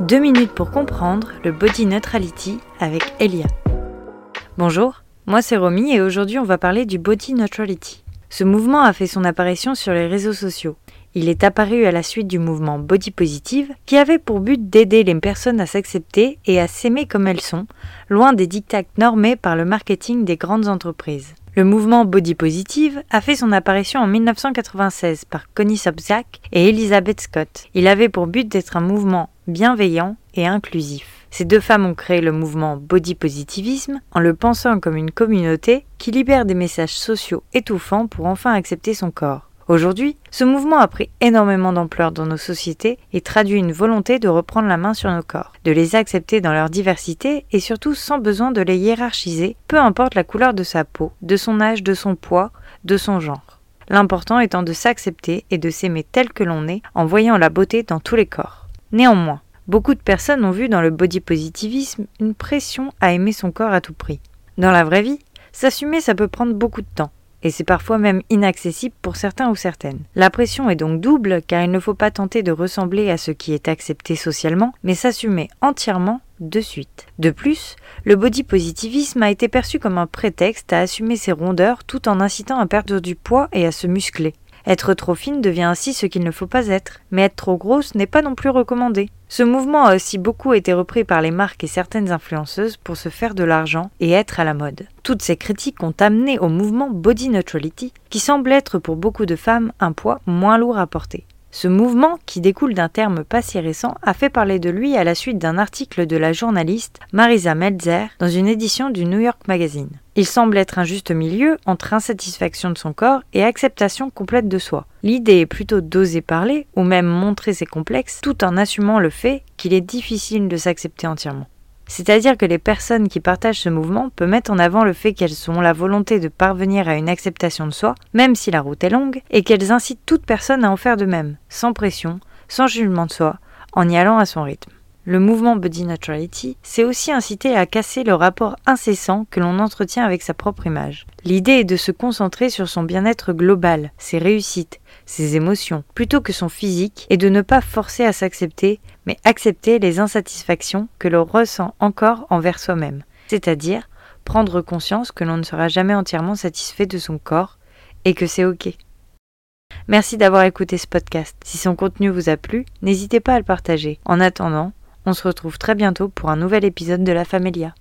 Deux minutes pour comprendre le body neutrality avec Elia. Bonjour, moi c'est Romy et aujourd'hui on va parler du body neutrality. Ce mouvement a fait son apparition sur les réseaux sociaux. Il est apparu à la suite du mouvement Body Positive qui avait pour but d'aider les personnes à s'accepter et à s'aimer comme elles sont, loin des dictats normés par le marketing des grandes entreprises. Le mouvement Body Positive a fait son apparition en 1996 par Connie Sobczak et Elizabeth Scott. Il avait pour but d'être un mouvement bienveillant et inclusif. Ces deux femmes ont créé le mouvement Body Positivisme en le pensant comme une communauté qui libère des messages sociaux étouffants pour enfin accepter son corps. Aujourd'hui, ce mouvement a pris énormément d'ampleur dans nos sociétés et traduit une volonté de reprendre la main sur nos corps, de les accepter dans leur diversité et surtout sans besoin de les hiérarchiser, peu importe la couleur de sa peau, de son âge, de son poids, de son genre. L'important étant de s'accepter et de s'aimer tel que l'on est en voyant la beauté dans tous les corps. Néanmoins, beaucoup de personnes ont vu dans le body positivisme une pression à aimer son corps à tout prix. Dans la vraie vie, s'assumer ça peut prendre beaucoup de temps et c'est parfois même inaccessible pour certains ou certaines. La pression est donc double car il ne faut pas tenter de ressembler à ce qui est accepté socialement, mais s'assumer entièrement de suite. De plus, le body positivisme a été perçu comme un prétexte à assumer ses rondeurs tout en incitant à perdre du poids et à se muscler. Être trop fine devient ainsi ce qu'il ne faut pas être, mais être trop grosse n'est pas non plus recommandé. Ce mouvement a aussi beaucoup été repris par les marques et certaines influenceuses pour se faire de l'argent et être à la mode. Toutes ces critiques ont amené au mouvement Body Neutrality, qui semble être pour beaucoup de femmes un poids moins lourd à porter. Ce mouvement, qui découle d'un terme pas si récent, a fait parler de lui à la suite d'un article de la journaliste Marisa Meltzer dans une édition du New York Magazine. Il semble être un juste milieu entre insatisfaction de son corps et acceptation complète de soi. L'idée est plutôt d'oser parler ou même montrer ses complexes tout en assumant le fait qu'il est difficile de s'accepter entièrement. C'est-à-dire que les personnes qui partagent ce mouvement peuvent mettre en avant le fait qu'elles ont la volonté de parvenir à une acceptation de soi, même si la route est longue, et qu'elles incitent toute personne à en faire de même, sans pression, sans jugement de soi, en y allant à son rythme. Le mouvement Body Neutrality, c'est aussi inciter à casser le rapport incessant que l'on entretient avec sa propre image. L'idée est de se concentrer sur son bien-être global, ses réussites, ses émotions, plutôt que son physique, et de ne pas forcer à s'accepter, mais accepter les insatisfactions que l'on ressent encore envers soi-même, c'est-à-dire prendre conscience que l'on ne sera jamais entièrement satisfait de son corps et que c'est ok. Merci d'avoir écouté ce podcast. Si son contenu vous a plu, n'hésitez pas à le partager. En attendant, on se retrouve très bientôt pour un nouvel épisode de La Famelia.